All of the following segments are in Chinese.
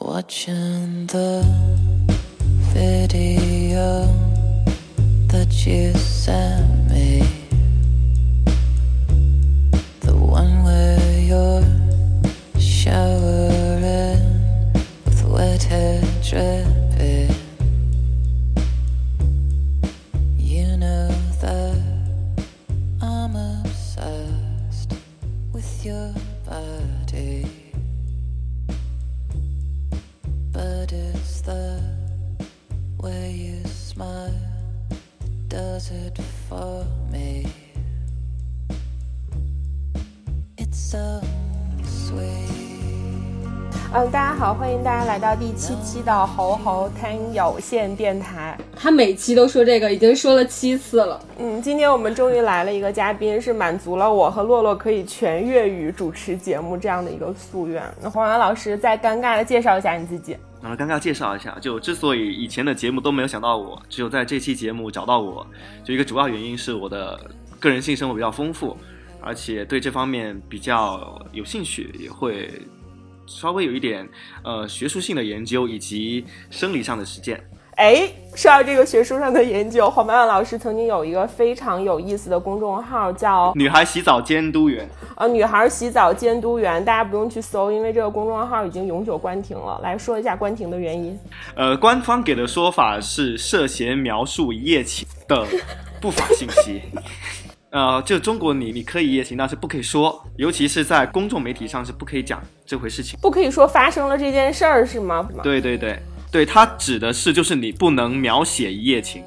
Watching the video that you sent me, the one where you're 迎大家来到第七期的猴猴听有线电台。他每期都说这个，已经说了七次了。嗯，今天我们终于来了一个嘉宾，是满足了我和洛洛可以全粤语主持节目这样的一个夙愿。那黄洋老师再尴尬的介绍一下你自己。啊，尴尬介绍一下，就之所以以前的节目都没有想到我，只有在这期节目找到我，就一个主要原因是我的个人性生活比较丰富，而且对这方面比较有兴趣，也会稍微有一点呃学术性的研究以及生理上的实践。哎，说到这个学术上的研究，黄曼曼老师曾经有一个非常有意思的公众号，叫女孩洗澡监督员，呃女孩洗澡监督员，大家不用去搜，因为这个公众号已经永久关停了。来说一下关停的原因。呃，官方给的说法是涉嫌描述一夜情的不法信息。呃，就中国你你可以一夜情，但是不可以说，尤其是在公众媒体上是不可以讲这回事情。不可以说发生了这件事儿是吗？对对对对，它指的是就是你不能描写一夜情，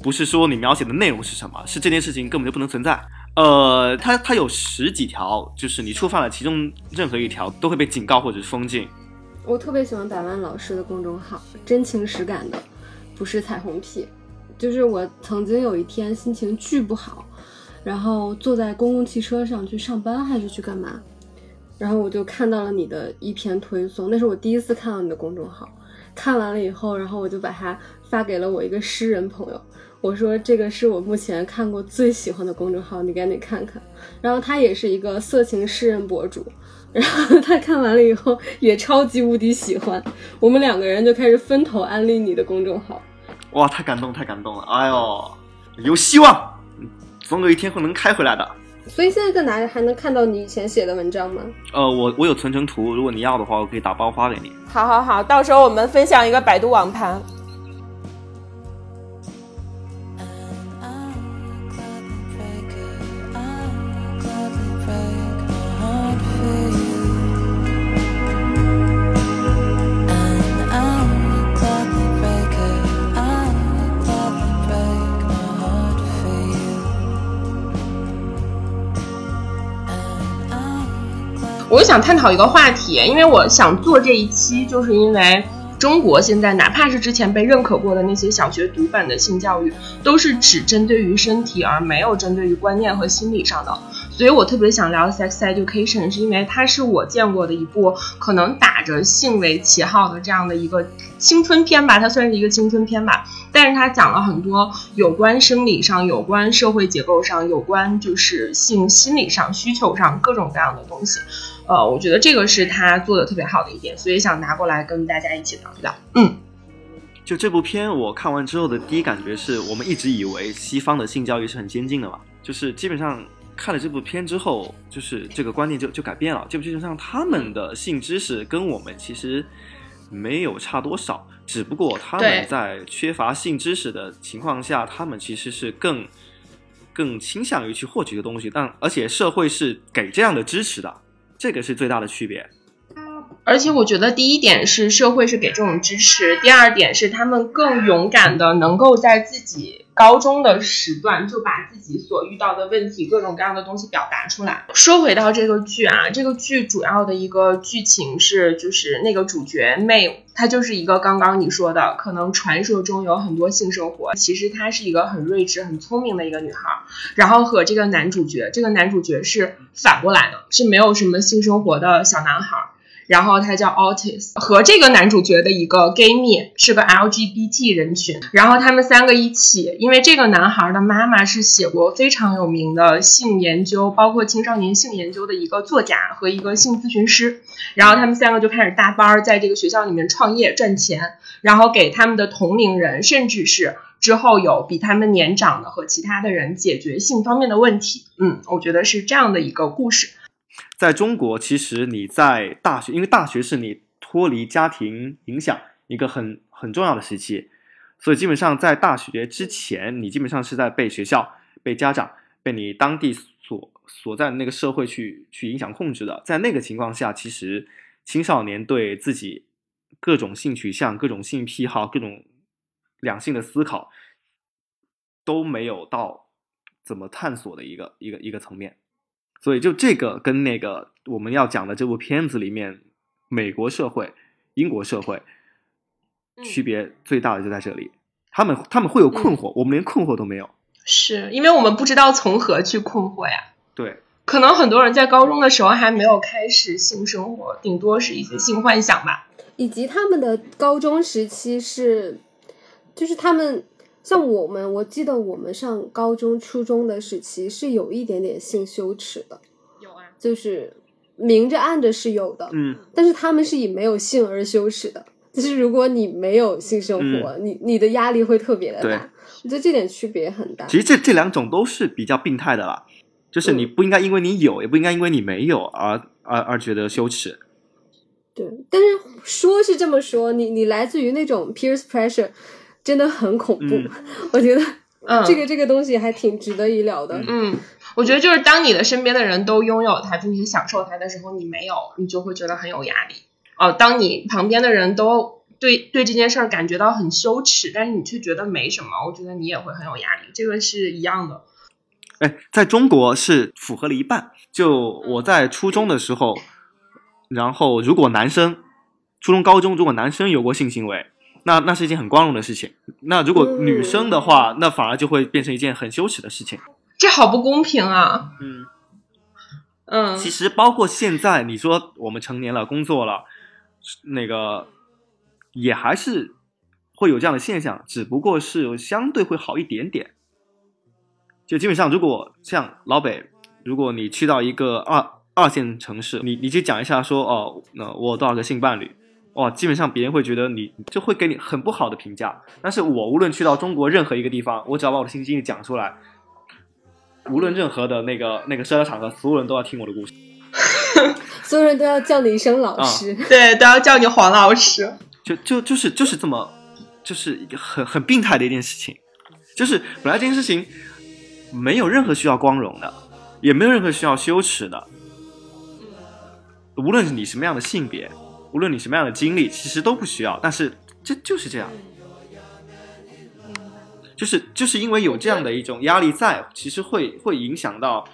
不是说你描写的内容是什么，是这件事情根本就不能存在。呃，它它有十几条，就是你触犯了其中任何一条，都会被警告或者是封禁。我特别喜欢百万老师的公众号，真情实感的，不是彩虹屁。就是我曾经有一天心情巨不好，然后坐在公共汽车上去上班还是去干嘛，然后我就看到了你的一篇推送，那是我第一次看到你的公众号。看完了以后，然后我就把它发给了我一个诗人朋友，我说这个是我目前看过最喜欢的公众号，你赶紧看看。然后他也是一个色情诗人博主，然后他看完了以后也超级无敌喜欢，我们两个人就开始分头安利你的公众号。哇，太感动，太感动了！哎呦，有希望，总有一天会能开回来的。所以现在在哪里还能看到你以前写的文章吗？呃，我我有存成图，如果你要的话，我可以打包发给你。好好好，到时候我们分享一个百度网盘。我就想探讨一个话题，因为我想做这一期，就是因为中国现在哪怕是之前被认可过的那些小学读本的性教育，都是只针对于身体，而没有针对于观念和心理上的。所以我特别想聊 sex education，是因为它是我见过的一部可能打着性为旗号的这样的一个青春片吧，它算是一个青春片吧。但是它讲了很多有关生理上、有关社会结构上、有关就是性心理上、需求上各种各样的东西。呃，我觉得这个是他做的特别好的一点，所以想拿过来跟大家一起聊一聊。嗯，就这部片，我看完之后的第一感觉是我们一直以为西方的性教育是很先进的嘛，就是基本上看了这部片之后，就是这个观念就就改变了，就基本上他们的性知识跟我们其实没有差多少，只不过他们在缺乏性知识的情况下，他们其实是更更倾向于去获取一个东西，但而且社会是给这样的支持的，这个是最大的区别。而且我觉得第一点是社会是给这种支持，第二点是他们更勇敢的能够在自己高中的时段就把自己所遇到的问题各种各样的东西表达出来。说回到这个剧啊，这个剧主要的一个剧情是，就是那个主角妹她就是一个刚刚你说的，可能传说中有很多性生活，其实她是一个很睿智、很聪明的一个女孩。然后和这个男主角，这个男主角是反过来的，是没有什么性生活的小男孩。然后他叫 Otis，和这个男主角的一个 gay 蜜是个 LGBT 人群，然后他们三个一起，因为这个男孩的妈妈是写过非常有名的性研究，包括青少年性研究的一个作家和一个性咨询师，然后他们三个就开始搭班儿，在这个学校里面创业赚钱，然后给他们的同龄人，甚至是之后有比他们年长的和其他的人解决性方面的问题。嗯，我觉得是这样的一个故事。在中国，其实你在大学，因为大学是你脱离家庭影响一个很很重要的时期，所以基本上在大学之前，你基本上是在被学校、被家长、被你当地所所在的那个社会去去影响控制的。在那个情况下，其实青少年对自己各种性取向、各种性癖好、各种两性的思考都没有到怎么探索的一个一个一个层面。所以就这个跟那个我们要讲的这部片子里面，美国社会、英国社会嗯区别最大的就在这里，他们他们会有困惑，我们连困惑都没有。是因为我们不知道从何去困惑呀。对，可能很多人在高中的时候还没有开始性生活，顶多是一些性幻想吧。以及他们的高中时期是，就是他们像我们，我记得我们上高中、初中的时期是有一点点性羞耻的，有啊，就是明着暗着是有的，嗯，但是他们是以没有性而羞耻的。就是如果你没有性生活，你你的压力会特别的大。我觉得这点区别很大。其实这这两种都是比较病态的啦，就是你不应该因为你有，也不应该因为你没有而而而觉得羞耻。对，但是说是这么说，你你来自于那种 peer pressure，真的很恐怖。嗯 我觉得嗯，这个这个东西还挺值得一聊的。嗯，我觉得就是当你的身边的人都拥有它，并且享受它的时候，你没有，你就会觉得很有压力。哦，当你旁边的人都对对这件事儿感觉到很羞耻，但是你却觉得没什么，我觉得你也会很有压力。这个是一样的。哎，在中国是符合了一半。就我在初中的时候，然后如果男生初中、高中如果男生有过性行为，那那是一件很光荣的事情。那如果女生的话，那反而就会变成一件很羞耻的事情。这好不公平啊！嗯，嗯，其实包括现在，你说我们成年了，工作了，那个也还是会有这样的现象，只不过是相对会好一点点。就基本上，如果像老北，如果你去到一个二二线城市，你你去讲一下说哦，那我有多少个性伴侣，哇，基本上别人会觉得你就会给你很不好的评价。但是我无论去到中国任何一个地方，我只要把我的性经历讲出来，无论任何的那个那个社交场合，所有人都要听我的故事。所有人都要叫你一声老啊师。对，都要叫你黄老师。就就就是就是这么，就是一个很很病态的一件事情。就是本来这件事情没有任何需要光荣的，也没有任何需要羞耻的。无论是你什么样的性别，无论你什么样的经历，其实都不需要。但是这就是这样，就是就是因为有这样的一种压力在，其实会会影响到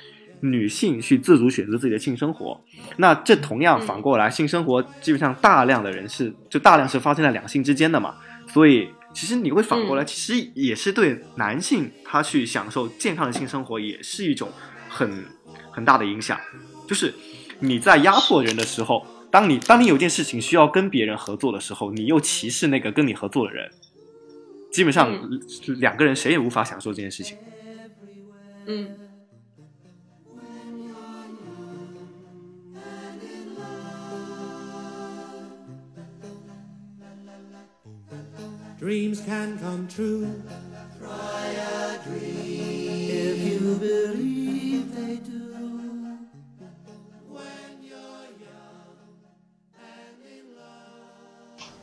女性去自主选择自己的性生活。那这同样反过来，性生活基本上大量的人是就大量是发生在两性之间的嘛，所以其实你会反过来，嗯其实也是对男性他去享受健康的性生活，也是一种很很大的影响。就是你在压迫人的时候，当你当你有件事情需要跟别人合作的时候，你又歧视那个跟你合作的人，基本上嗯两个人谁也无法享受这件事情。嗯 Dreams can come true. Try a dream if you believe they do.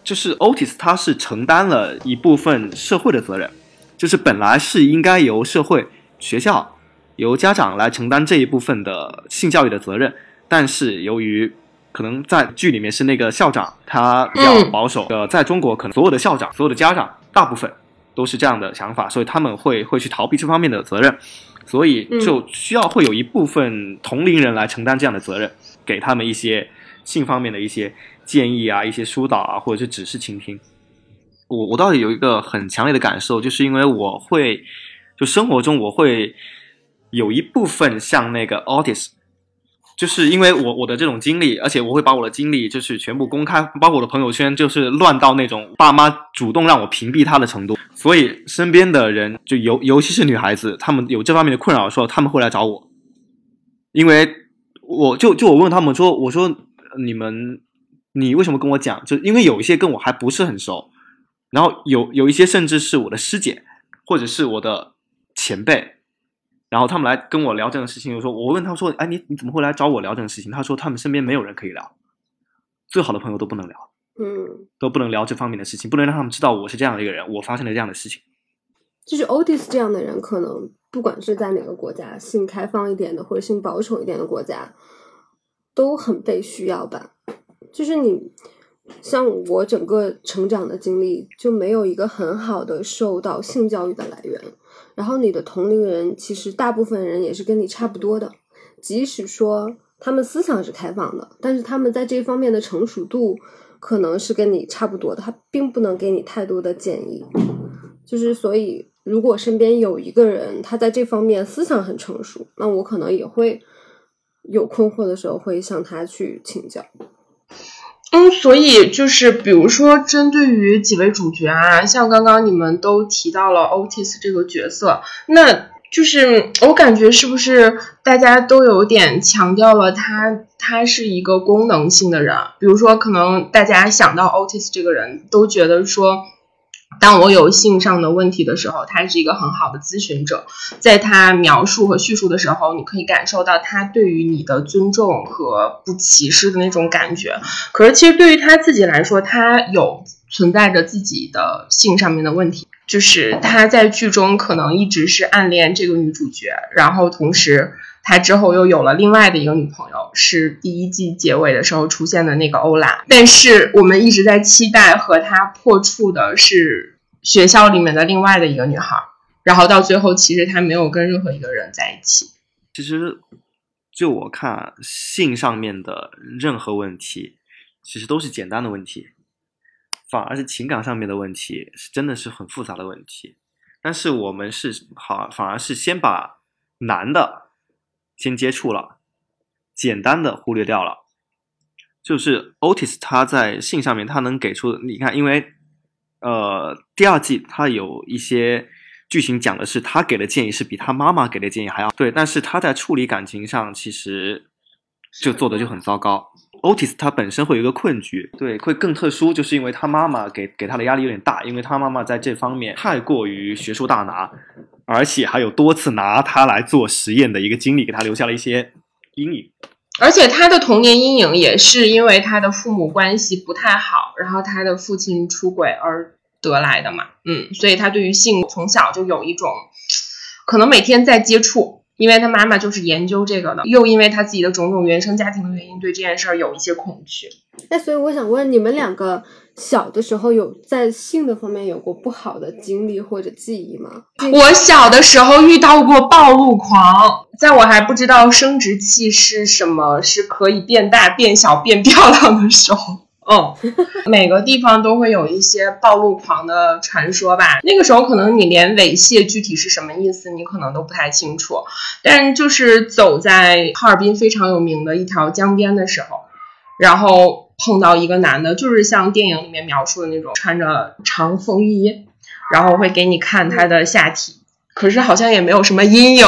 就是 Otis 他是承担了一部分社会的责任，就是本来是应该由社会、学校、由家长来承担这一部分的性教育的责任，但是由于可能在剧里面是那个校长他比较嗯。保守，呃，在中国可能所有的校长、所有的家长大部分都是这样的想法，所以他们会会去逃避这方面的责任，所以就需要会有一部分同龄人来承担这样的责任，给他们一些性方面的一些建议啊、一些疏导啊，或者是只是倾听。我我倒是有一个很强烈的感受，就是因为我会就生活中我会有一部分像那个 artist，就是因为我我的这种经历，而且我会把我的经历就是全部公开，包括我的朋友圈，就是乱到那种爸妈主动让我屏蔽他的程度。所以身边的人，就尤尤其是女孩子，她们有这方面的困扰的时候，她们会来找我，因为我就就我问他们说，我说你们你为什么跟我讲？就因为有一些跟我还不是很熟，然后有有一些甚至是我的师姐或者是我的前辈。然后他们来跟我聊这个事情，就说我问他说，哎，你你怎么会来找我聊这个事情？他说他们身边没有人可以聊，最好的朋友都不能聊，嗯，都不能聊这方面的事情，不能让他们知道我是这样的一个人，我发生了这样的事情。就是 Otis 这样的人，可能不管是在哪个国家，性开放一点的或者性保守一点的国家，都很被需要吧。就是你像我整个成长的经历，就没有一个很好的受到性教育的来源。然后你的同龄人，其实大部分人也是跟你差不多的，即使说他们思想是开放的，但是他们在这方面的成熟度可能是跟你差不多的，他并不能给你太多的建议。就是所以，如果身边有一个人他在这方面思想很成熟，那我可能也会有困惑的时候会向他去请教。嗯，所以就是比如说，针对于几位主角啊，像刚刚你们都提到了 Otis 这个角色，那就是我感觉是不是大家都有点强调了他他是一个功能性的人？比如说，可能大家想到 Otis 这个人都觉得说。当我有性上的问题的时候，他是一个很好的咨询者。在他描述和叙述的时候，你可以感受到他对于你的尊重和不歧视的那种感觉。可是，其实对于他自己来说，他有存在着自己的性上面的问题，就是他在剧中可能一直是暗恋这个女主角，然后同时他之后又有了另外的一个女朋友，是第一季结尾的时候出现的那个欧拉。但是我们一直在期待和他破处的是学校里面的另外的一个女孩，然后到最后其实他没有跟任何一个人在一起。其实就我看，性上面的任何问题，其实都是简单的问题，反而是情感上面的问题，是真的是很复杂的问题。但是我们是好，反而是先把男的先接触了，简单的忽略掉了。就是 Otis 他在性上面，他能给出，你看，因为呃第二季他有一些剧情讲的是他给的建议是比他妈妈给的建议还要对，但是他在处理感情上其实就做的就很糟糕。Otis 他本身会有一个困局，对，会更特殊，就是因为他妈妈给给他的压力有点大，因为他妈妈在这方面太过于学术大拿，而且还有多次拿他来做实验的一个经历，给他留下了一些阴影。而且他的童年阴影也是因为他的父母关系不太好，然后他的父亲出轨而得来的嘛。嗯，所以他对于性从小就有一种可能每天在接触，因为他妈妈就是研究这个的，又因为他自己的种种原生家庭的原因，对这件事儿有一些恐惧。哎，所以我想问你们两个，小的时候有在性的方面有过不好的经历或者记忆吗？我小的时候遇到过暴露狂，在我还不知道生殖器是什么，是可以变大、变小、变漂亮的时候。哦，每个地方都会有一些暴露狂的传说吧。那个时候可能你连猥亵具体是什么意思，你可能都不太清楚。但就是走在哈尔滨非常有名的一条江边的时候，然后碰到一个男的，就是像电影里面描述的那种，穿着长风衣，然后会给你看他的下体，可是好像也没有什么阴影。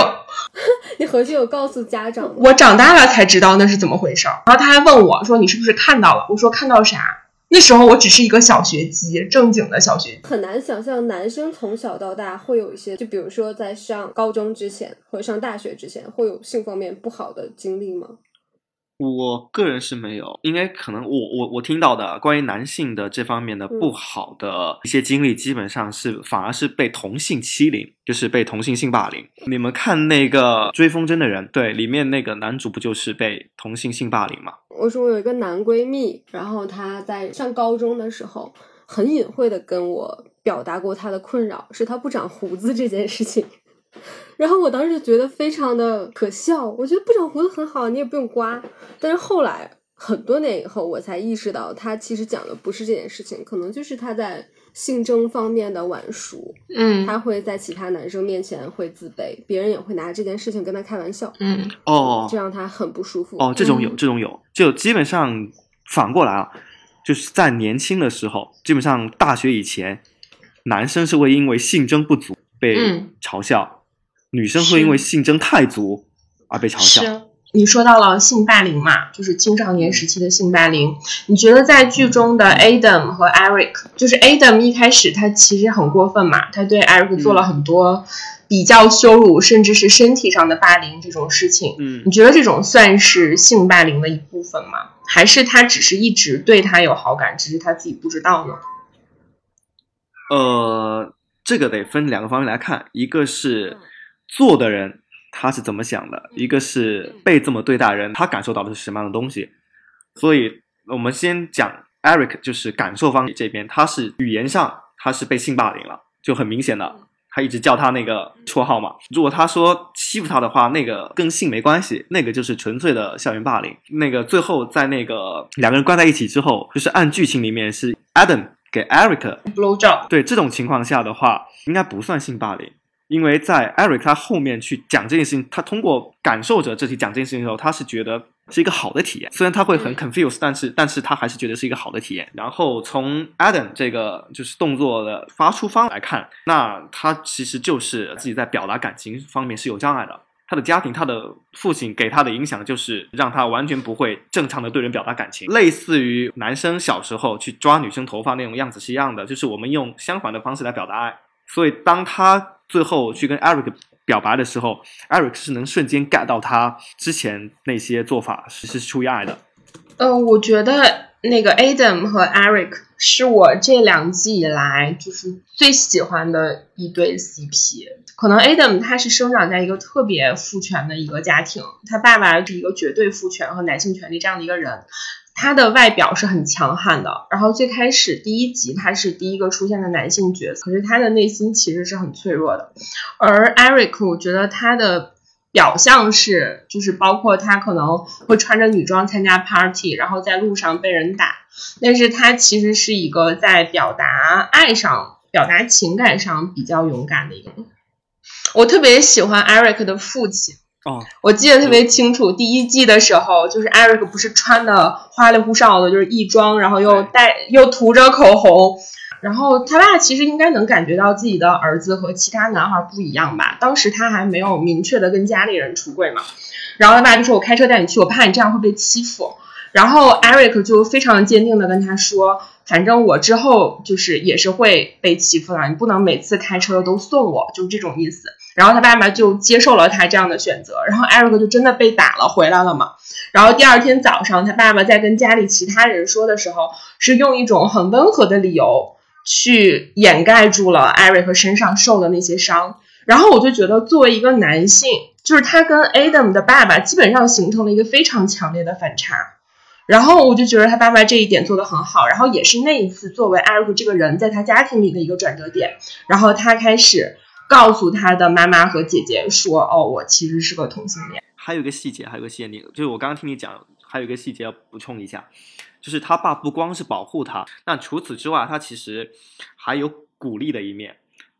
你回去有告诉家长吗？我长大了才知道那是怎么回事儿。然后他还问我说：“你是不是看到了？”我说：“看到啥？”那时候我只是一个小学鸡，正经的小学鸡。很难想象男生从小到大会有一些，就比如说在上高中之前或者上大学之前，会有性方面不好的经历吗？我个人是没有，应该可能我我我听到的关于男性的这方面的不好的一些经历，基本上是反而是被同性欺凌，就是被同性性霸凌。你们看那个追风筝的人，对，里面那个男主不就是被同性性霸凌吗？我说我有一个男闺蜜，然后他在上高中的时候，很隐晦的跟我表达过他的困扰，是他不长胡子这件事情。然后我当时觉得非常的可笑，我觉得不长胡子很好，你也不用刮。但是后来很多年以后，我才意识到他其实讲的不是这件事情，可能就是他在性征方面的晚熟，嗯他会在其他男生面前会自卑，别人也会拿这件事情跟他开玩笑，嗯哦这让他很不舒服。哦，这种有，嗯这种有，就基本上反过来啊，就是在年轻的时候，基本上大学以前，男生是会因为性征不足被嗯嘲笑，女生会因为性征太足而被嘲笑。是。你说到了性霸凌嘛，就是青少年时期的性霸凌。你觉得在剧中的 Adam 和 Eric，就是 Adam 一开始他其实很过分嘛，他对 Eric 做了很多比较羞辱，甚至是身体上的霸凌这种事情。嗯你觉得这种算是性霸凌的一部分吗？还是他只是一直对他有好感，只是他自己不知道呢？呃，这个得分两个方面来看，一个是做的人他是怎么想的，一个是被这么对待人他感受到的是什么样的东西。所以我们先讲 Eric，就是感受方这边，他是语言上他是被性霸凌了，就很明显的，他一直叫他那个绰号嘛。如果他说欺负他的话，那个跟性没关系，那个就是纯粹的校园霸凌。那个最后在那个两个人关在一起之后，就是按剧情里面是 Adam 给 Eric blow job，对这种情况下的话，应该不算性霸凌，因为在 Eric 他后面去讲这件事情，他通过感受者这题讲这件事情的时候，他是觉得是一个好的体验，虽然他会很 confused，但是但是他还是觉得是一个好的体验。然后从 Adam 这个就是动作的发出方来看，那他其实就是自己在表达感情方面是有障碍的。他的家庭，他的父亲给他的影响就是让他完全不会正常的对人表达感情，类似于男生小时候去抓女生头发那种样子是一样的，就是我们用相反的方式来表达爱。所以当他最后去跟 Eric 表白的时候，Eric 是能瞬间 get 到他之前那些做法是是出于爱的。呃，我觉得那个 Adam 和 Eric 是我这两季以来就是最喜欢的一对 CP。可能 Adam 他是生长在一个特别父权的一个家庭，他爸爸是一个绝对父权和男性权利这样的一个人。他的外表是很强悍的，然后最开始第一集他是第一个出现的男性角色，可是他的内心其实是很脆弱的。而 Eric，我觉得他的表象是，就是包括他可能会穿着女装参加 party，然后在路上被人打，但是他其实是一个在表达爱上、表达情感上比较勇敢的一个人。我特别喜欢 Eric 的父亲。哦，我记得特别清楚，第一季的时候，就是 Eric 不是穿的花里胡哨的，就是异装，然后又带又涂着口红，然后他爸其实应该能感觉到自己的儿子和其他男孩不一样吧。当时他还没有明确的跟家里人出柜嘛，然后他爸就说：“我开车带你去，我怕你这样会被欺负。”然后 Eric 就非常坚定的跟他说：“反正我之后就是也是会被欺负的，你不能每次开车都送我，就是这种意思。”然后他爸爸就接受了他这样的选择，然后 Eric 就真的被打了回来了嘛。然后第二天早上，他爸爸在跟家里其他人说的时候，是用一种很温和的理由去掩盖住了 Eric 身上受的那些伤。然后我就觉得，作为一个男性，就是他跟 Adam 的爸爸基本上形成了一个非常强烈的反差。然后我就觉得他爸爸这一点做得很好，然后也是那一次作为 Eric 这个人在他家庭里的一个转折点。然后他开始。告诉他的妈妈和姐姐说：“哦，我其实是个同性恋。”还有一个细节，还有个细节，你就是我刚刚听你讲，还有一个细节要补充一下，就是他爸不光是保护他，那除此之外，他其实还有鼓励的一面。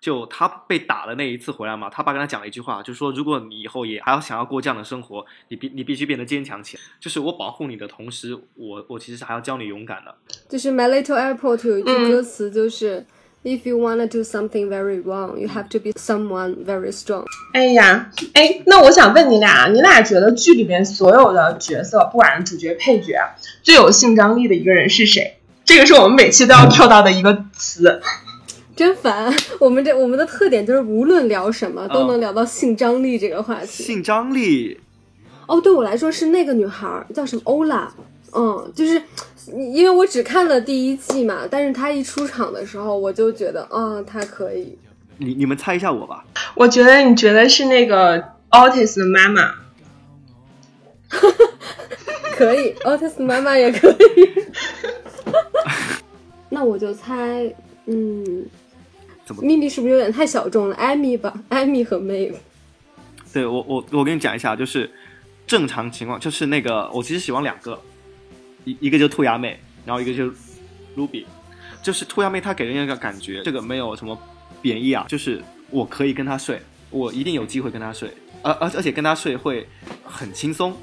就他被打的那一次回来嘛，他爸跟他讲了一句话，就是说，如果你以后也还要想要过这样的生活，你必你必须变得坚强起来。就是我保护你的同时，我我其实还要教你勇敢的。就是《My Little Airport》有一句嗯歌词就是。If you wanna do something very wrong, you have to be someone very strong。哎呀，哎，那我想问你俩，你俩觉得剧里面所有的角色，不管是主角、配角，最有性张力的一个人是谁？这个是我们每期都要跳到的一个词。真烦！我们这我们的特点就是无论聊什么都能聊到性张力这个话题。性张力，哦，对我来说是那个女孩儿叫什么欧拉，嗯，就是因为我只看了第一季嘛，但是她一出场的时候，我就觉得啊，她可以。你你们猜一下我吧。我觉得你觉得是那个 Otis 的妈妈，可以，Otis 妈妈也可以。那我就猜，嗯，怎么秘密是不是有点太小众了？艾米吧，艾米和 May。对我我我跟你讲一下，就是正常情况，就是那个我其实喜欢两个，一一个就是兔牙妹，然后一个就是 Ruby，就是兔牙妹她给人一个感觉，这个没有什么贬义啊，就是我可以跟她睡，我一定有机会跟她睡，而而而且跟她睡会很轻松。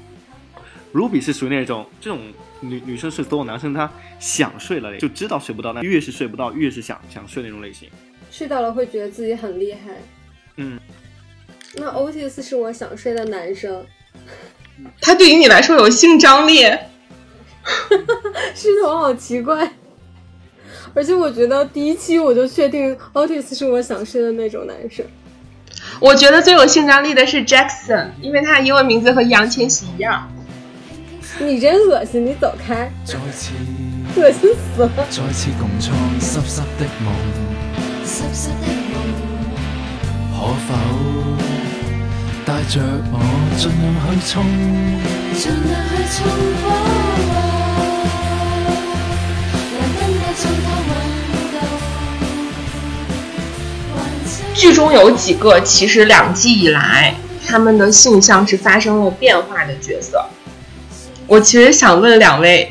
Ruby 是属于那种这种女女生是所有男生她想睡了就知道睡不到，那越是睡不到越是想想睡那种类型。睡到了会觉得自己很厉害。嗯，那 Otis 是我想睡的男生，他对于你来说有性张力，势头好奇怪。而且我觉得第一期我就确定 Otis 是我想睡的那种男生。我觉得最有性张力的是 Jackson，因为他的英文名字和易烊千玺一样。你真恶心，你走开，再次恶心死了。再次共创湿湿的夢，濕濕的夢，可否帶着我盡量去衝？盡量去衝破。難分的從頭運動，還是剧中有幾個其實兩季以來他們的性向是發生了變化的角色。我其實想問兩位，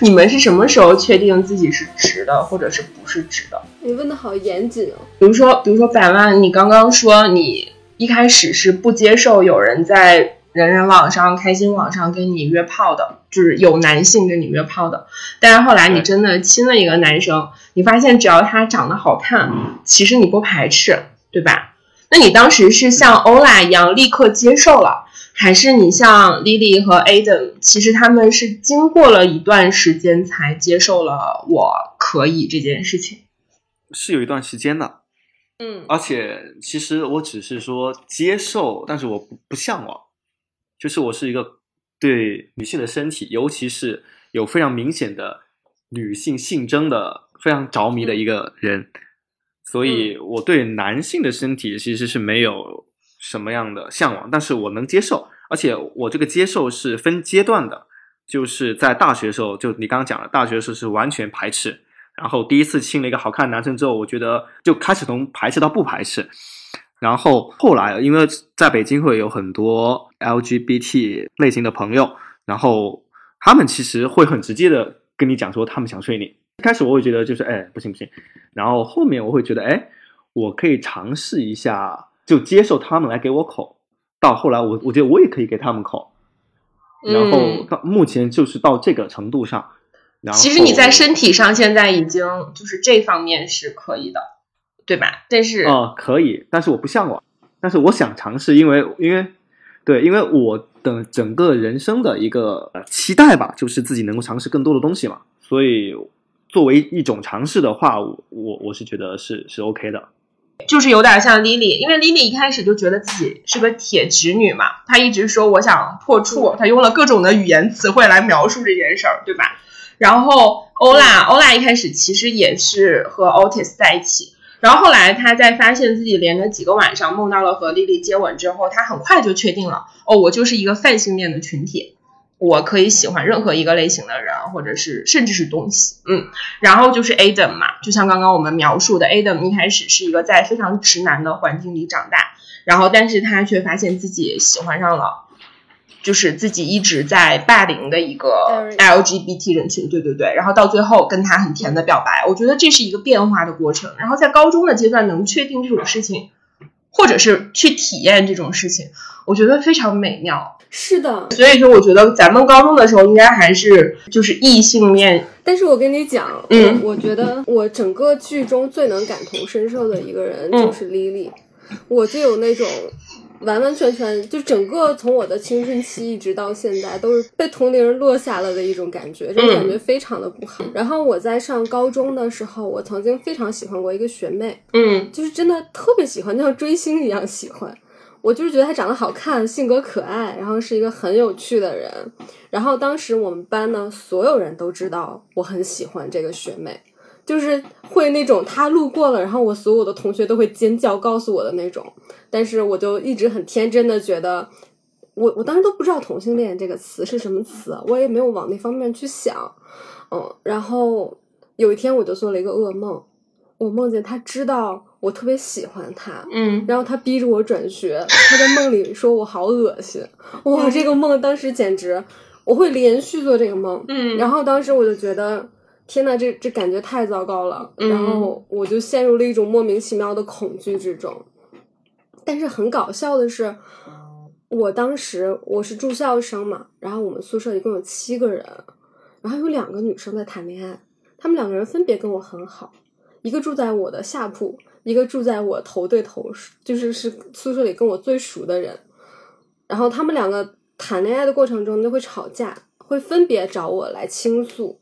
你们是什么时候确定自己是直的，或者是不是直的？你问的好严谨哦。比如说，比如说百万，你刚刚说你一开始是不接受有人在人人网上、开心网上跟你约炮的，就是有男性跟你约炮的。但是后来你真的亲了一个男生，你发现只要他长得好看，其实你不排斥，对吧？那你当时是像欧拉一样立刻接受了，还是你像 Lily 和 Adam，其实他们是经过了一段时间才接受了我可以这件事情？是有一段时间的。嗯而且其实我只是说接受，但是我不不向往，就是我是一个对女性的身体，尤其是有非常明显的女性性征的非常着迷的一个人，所以我对男性的身体其实是没有什么样的向往，但是我能接受，而且我这个接受是分阶段的，就是在大学的時候，就你刚刚讲了，大学的時候是完全排斥。然后第一次亲了一个好看的男生之后，我觉得就开始从排斥到不排斥。然后后来，因为在北京会有很多 LGBT 类型的朋友，然后他们其实会很直接的跟你讲说他们想睡你。一开始我会觉得就是哎不行不行，然后后面我会觉得哎我可以尝试一下，就接受他们来给我口。到后来我我觉得我也可以给他们口，然后到目前就是到这个程度上。然后其实你在身体上现在已经就是这方面是可以的，对吧？但是，呃，可以，但是我不向往，但是我想尝试，因为因为对，因为我的整个人生的一个呃期待吧，就是自己能够尝试更多的东西嘛，所以作为一种尝试的话，我我我是觉得是是 OK 的。就是有点像 Lily，因为 Lily 一开始就觉得自己是个铁直女嘛，她一直说我想破处，她用了各种的语言词汇来描述这件事儿，对吧？然後歐拉，歐拉一开始其实也是和 Otis 在一起，然后后来他在发现自己连着几个晚上梦到了和 Lily 接吻之后，他很快就确定了，哦，我就是一个泛性恋的群体，我可以喜欢任何一个类型的人，或者是甚至是东西，嗯。然后就是 Adam 嘛，就像刚刚我们描述的，Adam 一开始是一个在非常直男的环境里长大，然后但是他却发现自己喜欢上了。就是自己一直在霸凌的一个 LGBT 人群，对对对，然后到最后跟他很甜的表白，我觉得这是一个变化的过程。然后在高中的阶段能确定这种事情，或者是去体验这种事情，我觉得非常美妙。是的，所以说我觉得咱们高中的时候应该还是就是异性恋。但是我跟你讲，嗯我我覺得我整个剧中最能感同身受的一个人就是 Lily，、我就有那种。完完全全就整个从我的青春期一直到现在都是被同龄人落下了的一种感觉，这种感觉非常的不好。然后我在上高中的时候，我曾经非常喜欢过一个学妹，嗯，就是真的特别喜欢，就像追星一样喜歡。我就是觉得她长得好看，性格可爱，然后是一个很有趣的人。然后当时我们班呢，所有人都知道我很喜欢这个学妹。就是会那种他路过了，然后我所有的同学都会尖叫告诉我的那种，但是我就一直很天真的觉得，我我当时都不知道同性恋这个词是什么词，我也没有往那方面去想，嗯，然后有一天我就做了一个噩梦，我梦见他知道我特别喜欢他，嗯，然后他逼着我转学，他在梦里说我好恶心，哇，这个梦当时简直。我会连续做这个梦，嗯然后当时我就觉得，天呐，这这感觉太糟糕了，嗯然后我就陷入了一种莫名其妙的恐惧之中。但是很搞笑的是，我当时我是住校生嘛，然后我们宿舍一共有七个人，然后有两个女生在谈恋爱，她们两个人分别跟我很好，一个住在我的下铺，一个住在我头对头，就是是宿舍里跟我最熟的人。然后他们两个谈恋爱的过程中就会吵架，会分别找我来倾诉。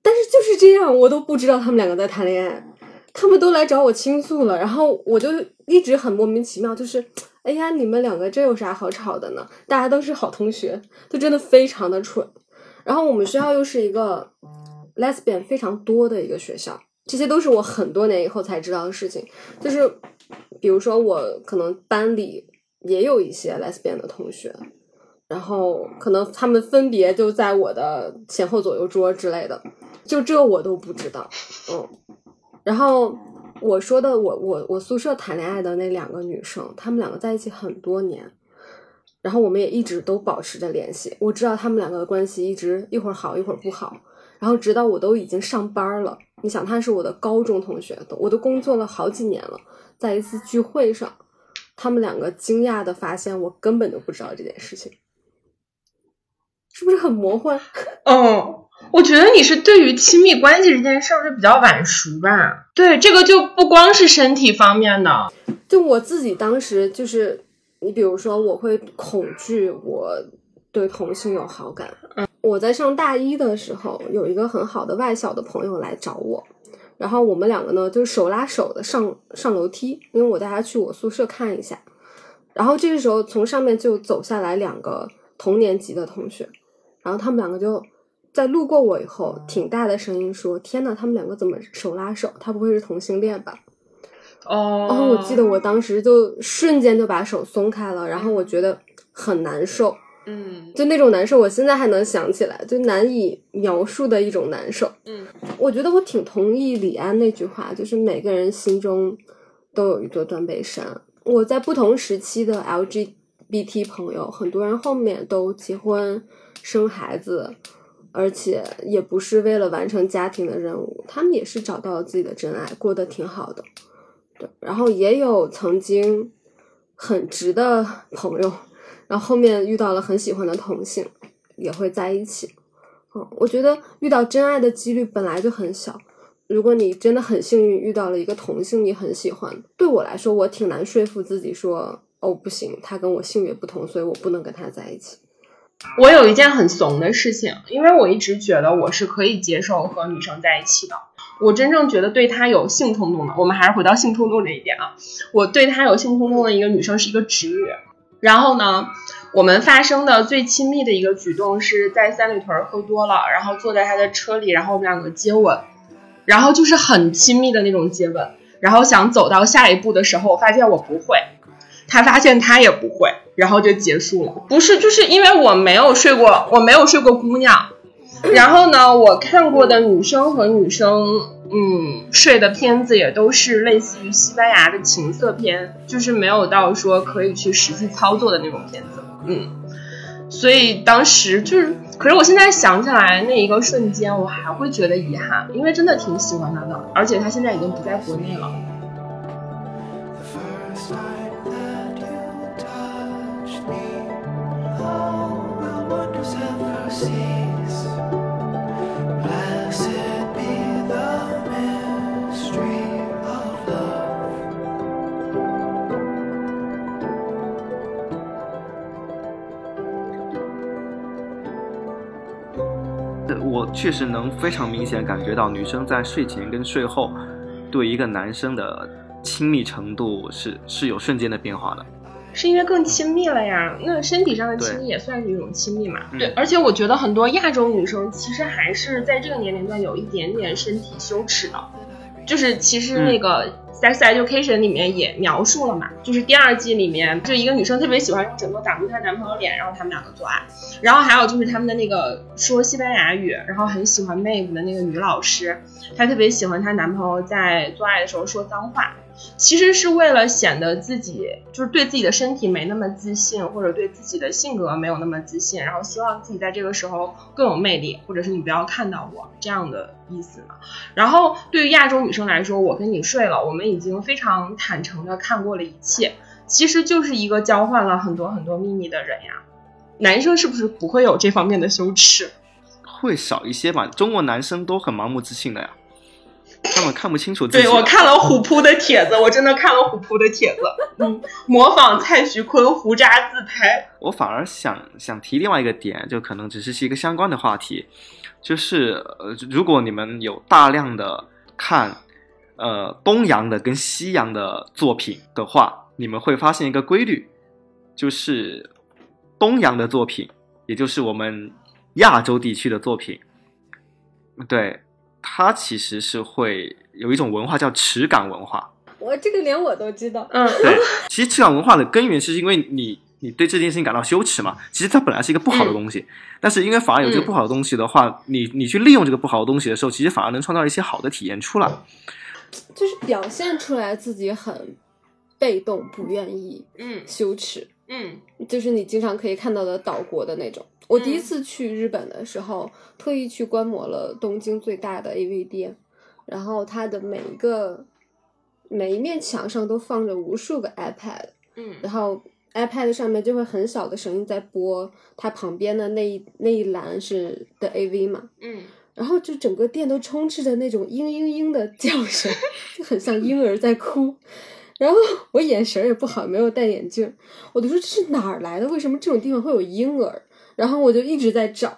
但是就是这样，我都不知道他们两个在谈恋爱，他们都来找我倾诉了，然后我就一直很莫名其妙，就是哎呀，你们两个这有啥好吵的呢？大家都是好同学，就真的非常的蠢。然后我们学校又是一个 lesbian 非常多的一个学校，这些都是我很多年以后才知道的事情。就是比如说我可能班里也有一些 lesbian 的同学，然后可能他们分别就在我的前后左右桌之类的，就这我都不知道，嗯。然后我说的我我我宿舍谈恋爱的那两个女生，她们两个在一起很多年，然后我们也一直都保持着联系。我知道她们两个的关系一直一会儿好一会儿不好，然后直到我都已经上班了，你想他是我的高中同学，我都工作了好几年了，在一次聚会上，他们两个惊讶的发现我根本就不知道这件事情，是不是很魔幻？嗯，我觉得你是对于亲密关系这件事儿是比较晚熟吧？对，这个就不光是身体方面的，就我自己当时就是，你比如说，我会恐惧我对同性有好感。我在上大一的时候，有一个很好的外校的朋友来找我，然后我们两个呢就手拉手的上上楼梯，因为我带他去我宿舍看一下。然后这个时候从上面就走下来两个同年级的同学，然后他们两个就在路过我以后，挺大的声音说：“天呐，他们两个怎么手拉手？他不会是同性恋吧？”哦然后我记得我当时就瞬间就把手松开了，然后我觉得很难受，嗯就那种难受，我现在还能想起来，就难以描述的一种难受。嗯，我觉得我挺同意李安那句话，就是每个人心中都有一座断背山。我在不同时期的 LGBT 朋友，很多人后面都结婚生孩子，而且也不是为了完成家庭的任务，他们也是找到了自己的真爱，过得挺好的。对，然后也有曾经很直的朋友，然后后面遇到了很喜欢的同性，也会在一起。嗯，我觉得遇到真爱的几率本来就很小。如果你真的很幸运遇到了一个同性你很喜欢，对我来说，我挺难说服自己说，哦，不行，他跟我性别不同，所以我不能跟他在一起。我有一件很怂的事情，因为我一直觉得我是可以接受和女生在一起的。我真正觉得对她有性冲动的，我们还是回到性冲动这一点啊。我对她有性冲动的一个女生是一个直女，然后呢，我们发生的最亲密的一个举动是在三里屯喝多了，然后坐在他的车里，然后我们两个接吻，然后就是很亲密的那种接吻。然后想走到下一步的时候，我发现我不会，他发现他也不会，然后就结束了。不是，就是因为我没有睡过，我没有睡过姑娘。然后呢，我看过的女生和女生，嗯，睡的片子也都是类似于西班牙的情色片，就是没有到说可以去实际操作的那种片子。嗯，所以当时就是，可是我现在想起来那一个瞬间，我还会觉得遗憾，因为真的挺喜欢他的，而且他现在已经不在国内了。The 确实能非常明显感觉到女生在睡前跟睡后对一个男生的亲密程度是是有瞬间的变化的。是因为更亲密了呀，那身体上的亲密也算是一种亲密嘛。嗯对，而且我觉得很多亚洲女生其实还是在这个年龄段有一点点身体羞耻的，就是其实那个《Sex Education》里面也描述了嘛，就是第二季里面，就一个女生特别喜欢用枕头挡住她男朋友脸，然后他们两个做爱。然后还有就是他们的那个说西班牙语，然后很喜欢 Maeve 的那个女老师，她特别喜欢她男朋友在做爱的时候说脏话。其实是为了显得自己就是对自己的身体没那么自信，或者对自己的性格没有那么自信，然后希望自己在这个时候更有魅力，或者是你不要看到我这样的意思嘛。然后对于亚洲女生来说，我跟你睡了，我们已经非常坦诚的看过了一切，其实就是一个交换了很多很多秘密的人呀。男生是不是不会有这方面的羞耻？会少一些吧。中国男生都很盲目自信的呀，他们看不清楚自己。对我看了虎扑的帖子，我真的看了虎扑的帖子，嗯，模仿蔡徐坤胡渣自拍。我反而想想提另外一个点，就可能只是是一个相关的话题，就是呃，如果你们有大量的看呃东洋的跟西洋的作品的话，你们会发现一个规律，就是东洋的作品，也就是我们亚洲地区的作品，对它其实是会有一种文化叫耻感文化。我这个连我都知道。嗯，对，其实耻感文化的根源是因为你你对这件事情感到羞耻嘛。其实它本来是一个不好的东西，但是因为反而有这个不好的东西的话，你你去利用这个不好的东西的时候，其实反而能创造一些好的体验出来。就是表现出来自己很被动、不愿意、嗯羞耻，嗯就是你经常可以看到的岛国的那种。我第一次去日本的时候，特意去观摩了东京最大的 AV 店，然后它的每一个每一面墙上都放着无数个 iPad，嗯然后 iPad 上面就会很小的声音在播，它旁边的那一那一栏是的 AV 嘛，嗯然后就整个店都充斥着那种嘤嘤嘤的叫声，就很像婴儿在哭。然后我眼神也不好，没有戴眼镜，我就说这是哪儿来的？为什么这种地方会有婴儿？然后我就一直在找，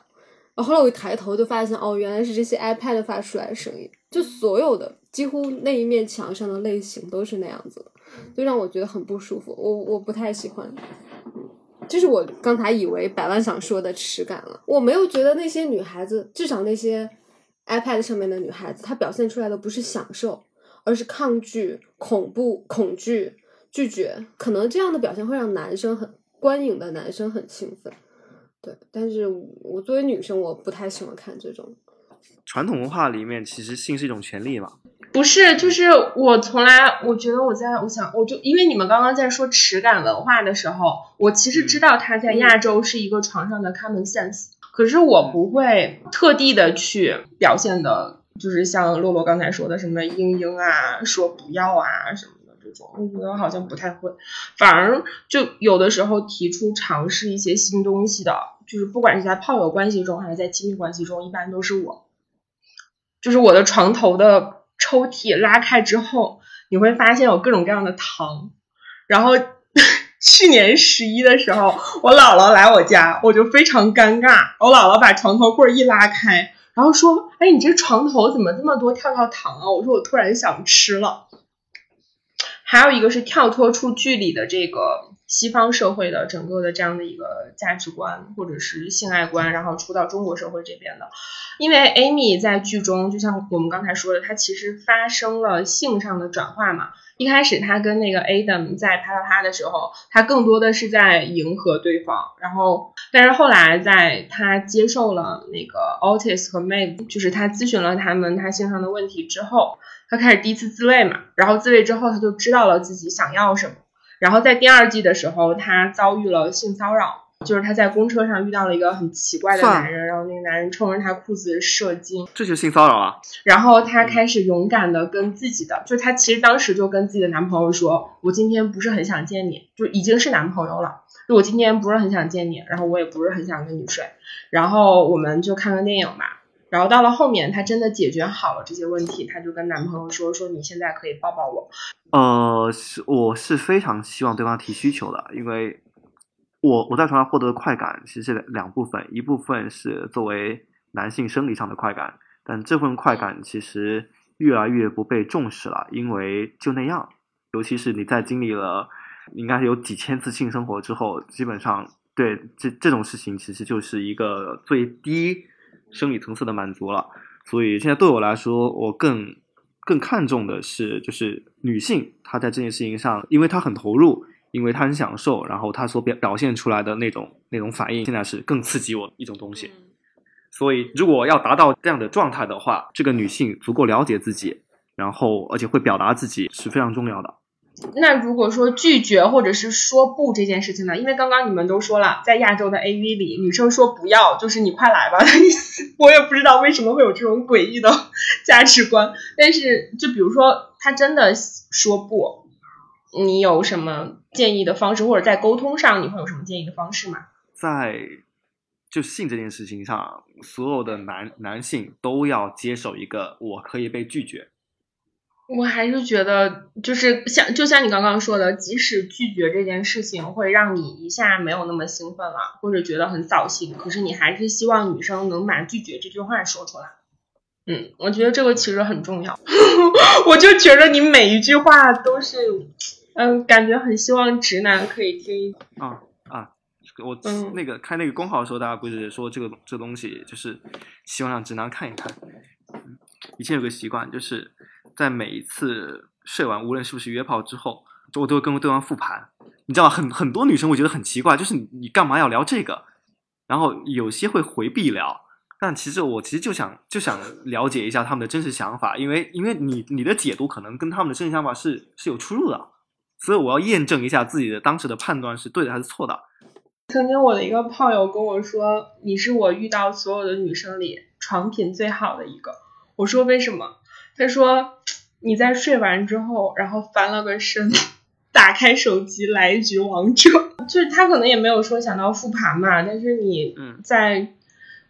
然后后来我一抬头就发现，哦，原来是这些 iPad 发出来的声音。就所有的几乎那一面墙上的类型都是那样子的，就让我觉得很不舒服。我我不太喜欢。这是我刚才以为百万想说的耻感了。我没有觉得那些女孩子，至少那些 iPad 上面的女孩子，她表现出来的不是享受，而是抗拒、恐怖、恐惧、拒绝。可能这样的表现会让男生很观影的男生很兴奋，对。但是我作为女生，我不太喜欢看这种。传统文化里面，其实性是一种权利嘛。不是，就是我从来，我觉得我在，我想，我就因为你们刚刚在说耻感文化的时候，我其实知道它在亚洲是一个床上的 common sense，可是我不会特地的去表现的，就是像洛洛刚才说的什么嘤嘤啊，说不要啊什么的这种，我觉得好像不太会，反而就有的时候提出尝试一些新东西的，就是不管是在炮友关系中还是在亲密关系中，一般都是我。就是我的床头的抽屉拉开之后，你会发现有各种各样的糖。然后 去年十一的时候，我姥姥来我家，我就非常尴尬。我姥姥把床头柜一拉开，然后说：“哎，你这床头怎么这么多跳跳糖啊？”我说：“我突然想吃了。”还有一个是跳脱出剧里的这个西方社会的整个的这样的一个价值观或者是性爱观，然后出到中国社会这边的。因为 Amy 在剧中，就像我们刚才说的，她其实发生了性上的转化嘛。一开始她跟那个 Adam 在啪啪啪的时候，她更多的是在迎合对方，然后，但是后来在她接受了那个 Otis 和 Maeve，就是她咨询了他们她性上的问题之后，她开始第一次自慰嘛，然后自慰之后，她就知道了自己想要什么。然后在第二季的时候，她遭遇了性骚扰。就是她在公车上遇到了一个很奇怪的男人，然后那个男人冲着她裤子射精，这就是性骚扰啊！然后她开始勇敢的跟自己的，就她其实当时就跟自己的男朋友说：“我今天不是很想见你，就已经是男朋友了。就我今天不是很想见你，然后我也不是很想跟你睡，然后我们就看个电影吧。”然后到了后面，她真的解决好了这些问题，她就跟男朋友说：“说你现在可以抱抱我。呃，是我是非常希望对方提需求的，因为我我在床上获得的快感其实是两部分，一部分是作为男性生理上的快感，但这份快感其实越来越不被重视了，因为就那样，尤其是你在经历了应该有几千次性生活之后，基本上对这这种事情其实就是一个最低生理层次的满足了。所以现在对我来说，我更更看重的是，就是女性她在这件事情上，因为她很投入，因为她很享受，然后她所表表现出来的那种那种反应，现在是更刺激我的一种东西。所以，如果要达到这样的状态的话，这个女性足够了解自己，然后而且会表达自己是非常重要的。那如果说拒绝或者是说不这件事情呢？因为刚刚你们都说了，在亚洲的 AV 里，女生说不要就是你快来吧。我也不知道为什么会有这种诡异的 价值观。但是，就比如说他真的说不，你有什么建议的方式，或者在沟通上你会有什么建议的方式吗？在就性这件事情上，所有的男男性都要接受一个我可以被拒绝。我还是觉得，就是像就像你刚刚说的，即使拒绝这件事情会让你一下没有那么兴奋了，或者觉得很扫兴，可是你还是希望女生能把拒绝这句话说出来。嗯，我觉得这个其实很重要。我就觉得你每一句话都是，嗯，感觉很希望直男可以听。啊啊！我、嗯那个开那个公号的时候，大家不是说这个这个东西就是希望让直男看一看。嗯以前有个习惯，就是在每一次睡完，无论是不是约炮之后，我都会跟对方复盘。你知道，很很多女生会觉得很奇怪，就是你你干嘛要聊这个？然后有些会回避聊，但其实我其实就想就想了解一下他们的真实想法，因为因为你你的解读可能跟他们的真实想法是是有出入的，所以我要验证一下自己的当时的判断是对的还是错的。曾经我的一个炮友跟我说：“你是我遇到所有的女生里床品最好的一个。”我说：“为什么？”他说：“你在睡完之后，然后翻了个身，打开手机来一局王者。”就是他可能也没有说想到复盘嘛，但是你嗯在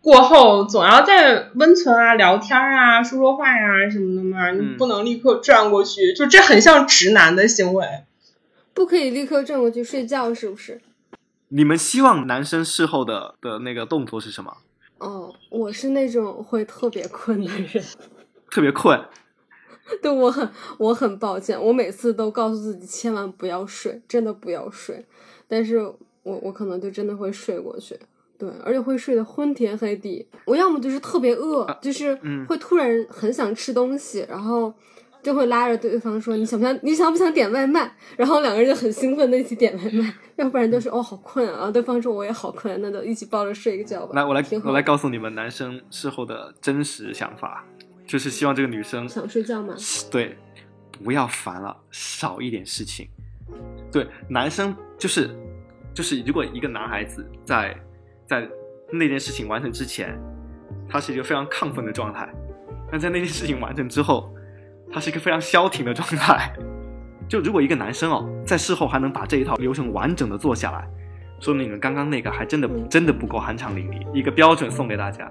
过后总要在温存啊、聊天啊、说说话呀、什么的嘛，你嗯不能立刻转过去，就这很像直男的行为。不可以立刻转过去睡觉，是不是？你们希望男生事后的的那个动作是什么？哦，我是那种会特别困的人，特别困，对我很我很抱歉，我每次都告诉自己千万不要睡，真的不要睡，但是我我可能就真的会睡过去，对，而且会睡得昏天黑地。我要么就是特别饿，就是嗯会突然很想吃东西，然后就会拉着对方说你想不想你想不想点外卖？然后两个人就很兴奋的一起点外卖，要不然就是哦好困啊，对方说我也好困，那就一起抱着睡个觉吧。来，我来我来告诉你们男生事后的真实想法，就是希望这个女生想睡觉吗？对不要烦了，少一点事情。对，男生就是就是，如果一个男孩子在在那件事情完成之前，他是一个非常亢奋的状态，但在那件事情完成之后，他是一个非常消停的状态。就如果一个男生哦，在事后还能把这一套流程完整的做下来，说明你们刚刚那个还真的嗯真的不够酣畅淋漓。一个标准送给大家。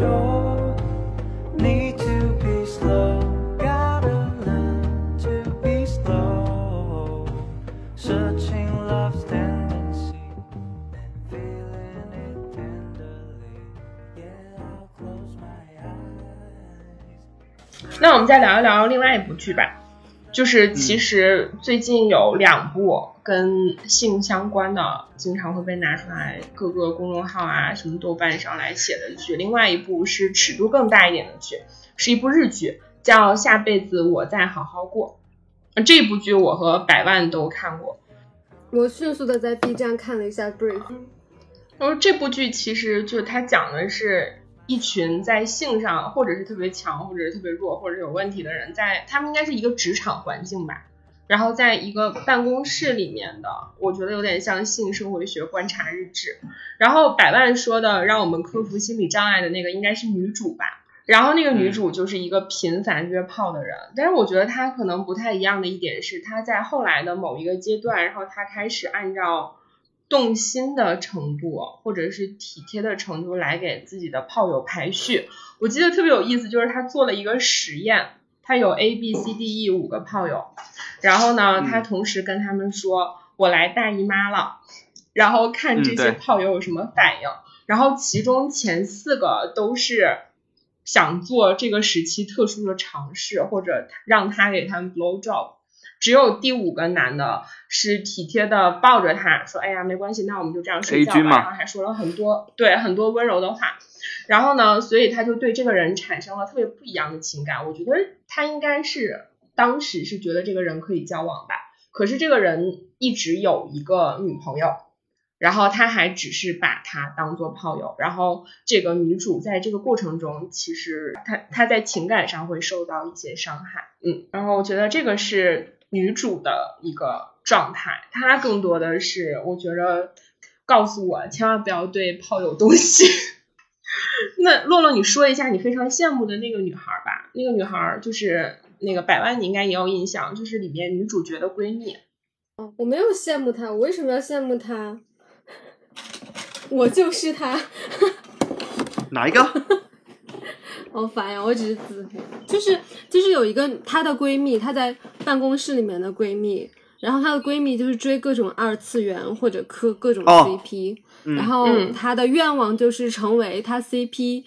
sure. Need to be slow. Gotta learn to be slow. Searching love's tendency and feeling it tenderly. Yeah, I'll close my eyes. 那我们再聊一聊另外一部剧吧， 就是其实最近有两部跟性相关的，经常会被拿出来各个公众号啊、什么豆瓣上来写的剧。另外一部是尺度更大一点的剧，是一部日剧，叫《下辈子我再好好过》。呃这部剧我和百万都看过，我迅速的在 B 站看了一下 brief，然后这部剧其实就是它讲的是一群在性上或者是特别强，或者是特别弱，或者是有问题的人，在他们应该是一个职场环境吧，然后在一个办公室里面的，我觉得有点像性社会学观察日志。然后百万说的让我们克服心理障碍的那个应该是女主吧。然后那个女主就是一个频繁约炮的人，但是我觉得她可能不太一样的一点是，她在后来的某一个阶段，然后她开始按照动心的程度或者是体贴的程度来给自己的炮友排序。我记得特别有意思，就是他做了一个实验，他有 A B C D E 五个炮友，然后呢，他同时跟他们说：“我来大姨妈了。”然后看这些炮友有什么反应。然后其中前四个都是想做这个时期特殊的尝试，或者让他给他们 blow job。只有第五个男的是体贴的抱着她说：“哎呀，没关系，那我们就这样睡觉吧。”然后还说了很多对很多温柔的话。然后呢，所以他就对这个人产生了特别不一样的情感。我觉得他应该是当时是觉得这个人可以交往吧，可是这个人一直有一个女朋友，然后他还只是把她当做炮友。然后这个女主在这个过程中，其实她她在情感上会受到一些伤害。嗯，然后我觉得这个是女主的一个状态，她更多的是我觉得告诉我千万不要对炮友动心。那洛洛，你说一下你非常羡慕的那个女孩儿吧？那个女孩儿就是那个百万，你应该也有印象，就是里面女主角的闺蜜。哦，我没有羡慕她，我为什么要羡慕她？我就是她，哪一个？好烦呀！我只是自黑，就是就是有一个她的闺蜜，她在办公室里面的闺蜜，然后她的闺蜜就是追各种二次元或者磕各种哦 CP，、嗯然后嗯她的愿望就是成为她 CP。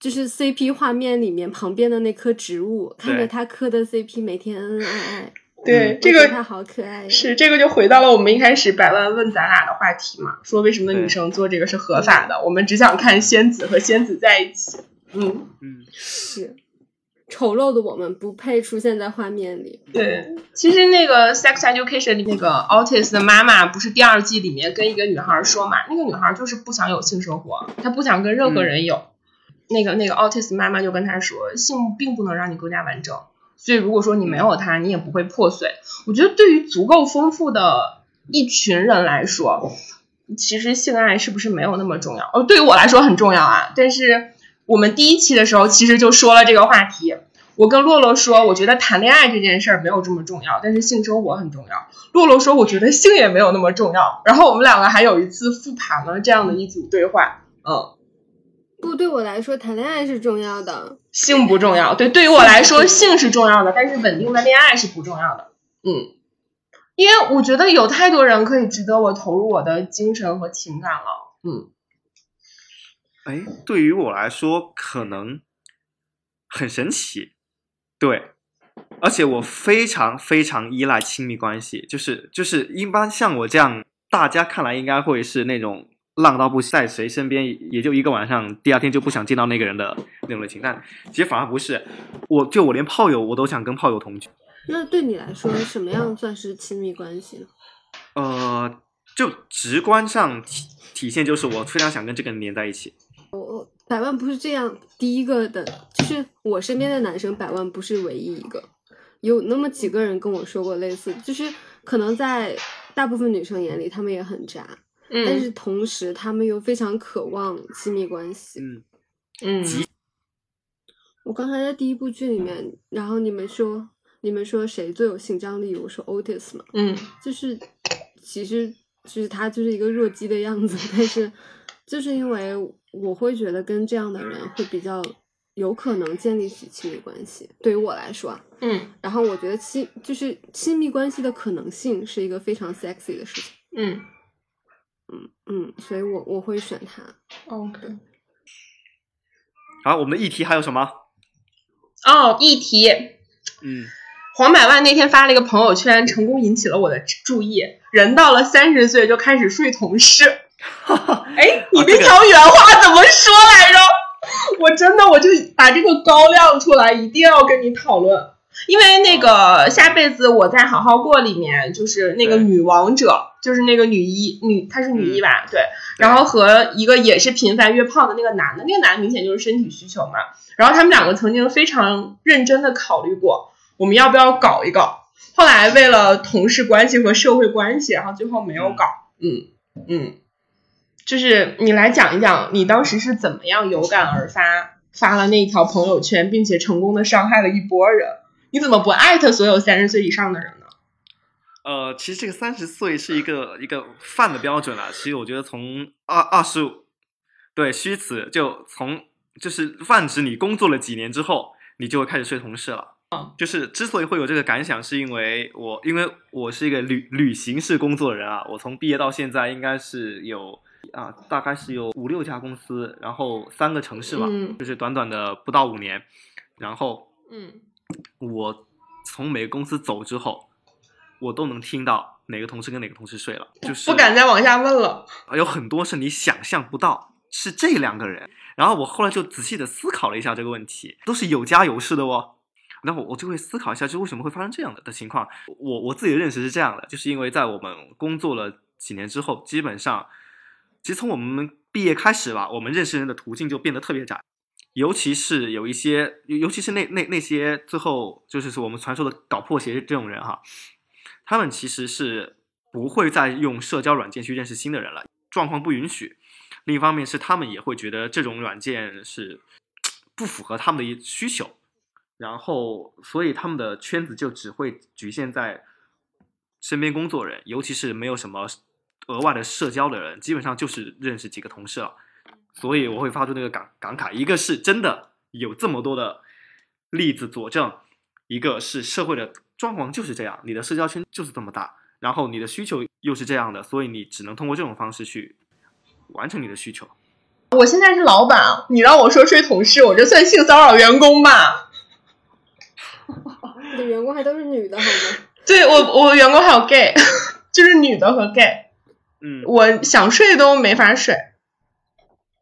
就是 CP 画面里面旁边的那棵植物，看着她磕的 CP 每天恩恩爱爱，对，我这个她好可爱呀。是这个就回到了我们一开始百万问咱俩的话题嘛，说为什么女生做这个是合法的？我们只想看仙子和仙子在一起。嗯，嗯，是丑陋的我们不配出现在画面里。对。其实那个《Sex Education》里那个 Otis 的妈妈不是第二季里面跟一个女孩说嘛，那个女孩就是不想有性生活，她不想跟任何人有。那个那个 Otis 妈妈就跟她说，性并不能让你更加完整，所以如果说你没有它，你也不会破碎。我觉得对于足够丰富的一群人来说，其实性爱是不是没有那么重要？哦，对于我来说很重要啊。但是我们第一期的时候其实就说了这个话题。我跟洛洛说，我觉得谈恋爱这件事儿没有这么重要，但是性生活很重要。洛洛说，我觉得性也没有那么重要。然后我们两个还有一次复盘了这样的一组对话。嗯，不，对我来说，谈恋爱是重要的。性不重要，对，对于我来说性是重要的，但是稳定的恋爱是不重要的。嗯，因为我觉得有太多人可以值得我投入我的精神和情感了。嗯哎，对于我来说，可能很神奇，对，而且我非常非常依赖亲密关系，就是就是一般像我这样，大家看来应该会是那种浪到不在谁身边也就一个晚上，第二天就不想见到那个人的那种类型，但其实反而不是，我就我连炮友我都想跟炮友同居，那对你来说，什么样算是亲密关系呢？呃，就直观上体体现就是我非常想跟这个人黏在一起，百万不是这样，第一个的，就是我身边的男生，百万不是唯一一个，有那么几个人跟我说过类似，就是可能在大部分女生眼里，他们也很渣，但是嗯同时他们又非常渴望亲密关系。嗯，嗯。我刚才在第一部剧里面，然后你们说你们说谁最有性张力，我说 Otis 嘛，嗯。就是其实就是他就是一个弱鸡的样子，但是就是因为我会觉得跟这样的人会比较有可能建立起亲密关系，对于我来说啊，嗯然后我觉得亲就是亲密关系的可能性是一个非常 sexy 的事情，嗯嗯嗯，所以我我会选他。，OK。好，我们的议题还有什么？哦，议题，嗯，黄百万那天发了一个朋友圈，成功引起了我的注意。人到了三十岁就开始睡同事。哎，你啊这个那条原话怎么说来着？我真的我就把这个高亮出来，一定要跟你讨论。因为那个下辈子我在好好过里面，就是那个女王者，就是那个女一女，她是女一吧？对。然后和一个也是频繁约炮的那个男的，那个男的明显就是身体需求嘛。然后他们两个曾经非常认真的考虑过，我们要不要搞一搞。后来为了同事关系和社会关系，然后最后没有搞。嗯嗯，就是你来讲一讲，你当时是怎么样有感而发，发了那一条朋友圈，并且成功的伤害了一波人。你怎么不艾特所有三十岁以上的人呢？呃，其实这个三十岁是一个一个泛的标准了。其实我觉得从二二十五，对虚词就从就是泛指你工作了几年之后，你就会开始睡同事了。就是之所以会有这个感想，是因为我因为我是一个旅旅行式工作的人啊，我从毕业到现在应该是有啊，大概是有五六家公司，然后三个城市嘛，嗯就是短短的不到五年，然后嗯我从每个公司走之后，我都能听到哪个同事跟哪个同事睡了，就是不敢再往下问了。有很多是你想象不到是这两个人。然后我后来就仔细的思考了一下这个问题，都是有家有室的哦。那我我就会思考一下，就为什么会发生这样的的情况。我我自己的认识是这样的，就是因为在我们工作了几年之后，基本上，其实从我们毕业开始吧，我们认识人的途径就变得特别窄。尤其是有一些，尤其是那那那些最后就是说我们传说的搞破鞋这种人哈，他们其实是不会再用社交软件去认识新的人了，状况不允许。另一方面是他们也会觉得这种软件是不符合他们的需求，然后所以他们的圈子就只会局限在身边工作人，尤其是没有什么额外的社交的人，基本上就是认识几个同事了。所以我会发出那个感感慨，一个是真的有这么多的例子佐证，一个是社会的状况就是这样，你的社交圈就是这么大，然后你的需求又是这样的，所以你只能通过这种方式去完成你的需求。我现在是老板，你让我说睡同事，我这算性骚扰员工吧？你的员工还都是女的好吗？对我，我员工还有 gay，就是女的和 gay，嗯，我想睡都没法睡。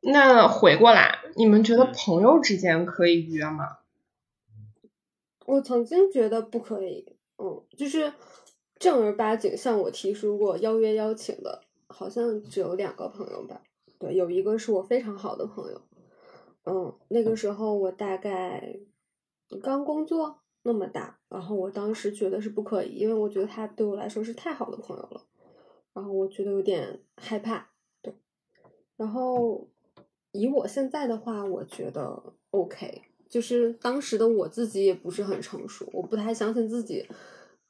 那回过来，你们觉得嗯朋友之间可以约吗？我曾经觉得不可以，嗯，就是正儿八经向我提出过邀约邀请的，好像只有两个朋友吧。对，有一个是我非常好的朋友，嗯，那个时候我大概刚工作那么大，然后我当时觉得是不可以，因为我觉得他对我来说是太好的朋友了，然后我觉得有点害怕，对，然后以我现在的话，我觉得 OK，就是当时的我自己也不是很成熟，我不太相信自己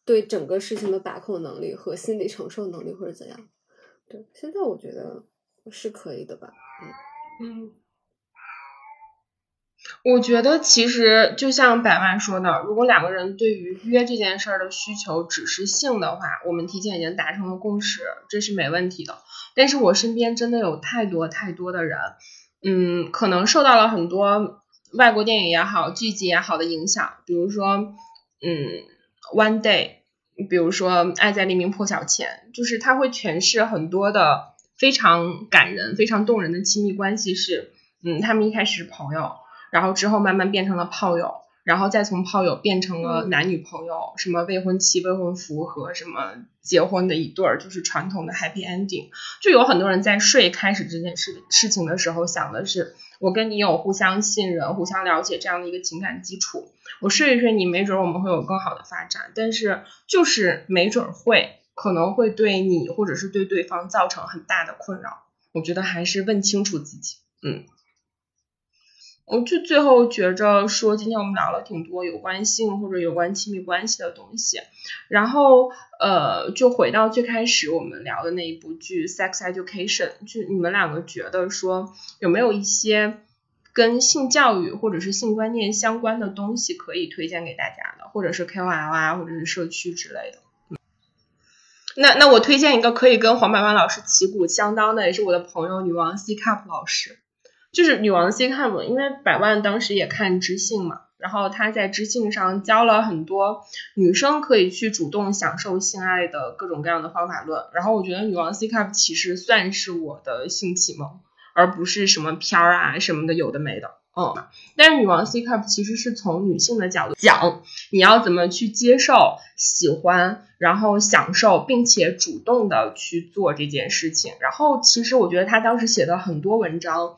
对整个事情的把控能力和心理承受能力或者怎样。对，现在我觉得是可以的吧。嗯，我觉得其实就像百万说的，如果两个人对于约这件事儿的需求只是性的话，我们提前已经达成了共识，这是没问题的。但是我身边真的有太多太多的人，嗯，可能受到了很多外国电影也好、剧集也好的影响，比如说，嗯，One Day，比如说《爱在黎明破晓前》，就是它会诠释很多的非常感人、非常动人的亲密关系是，嗯，他们一开始是朋友，然后之后慢慢变成了炮友，然后再从炮友变成了嗯男女朋友，什么未婚妻、未婚夫和什么结婚的一对儿，就是传统的 happy ending。就有很多人在睡开始这件事事情的时候，想的是我跟你有互相信任、互相了解这样的一个情感基础，我睡一睡你，没准儿我们会有更好的发展。但是就是没准儿会，可能会对你或者是对对方造成很大的困扰。我觉得还是问清楚自己，嗯。我就最后觉着说，今天我们聊了挺多有关性或者有关亲密关系的东西，然后呃，就回到最开始我们聊的那一部剧《Sex Education》，就你们两个觉得说有没有一些跟性教育或者是性观念相关的东西可以推荐给大家的，或者是 KOL 啊，或者是社区之类的。那那我推荐一个可以跟黄百万老师旗鼓相当的，也是我的朋友女王 C Cup 老师。就是女王 C Cup，因为百万当时也看知性嘛，然后他在知性上教了很多女生可以去主动享受性爱的各种各样的方法论。然后我觉得女王 C Cup 其实算是我的性启蒙，而不是什么片儿啊什么的有的没的。嗯，但是女王 C Cup 其实是从女性的角度讲，你要怎么去接受、喜欢，然后享受，并且主动的去做这件事情。然后其实我觉得他当时写的很多文章。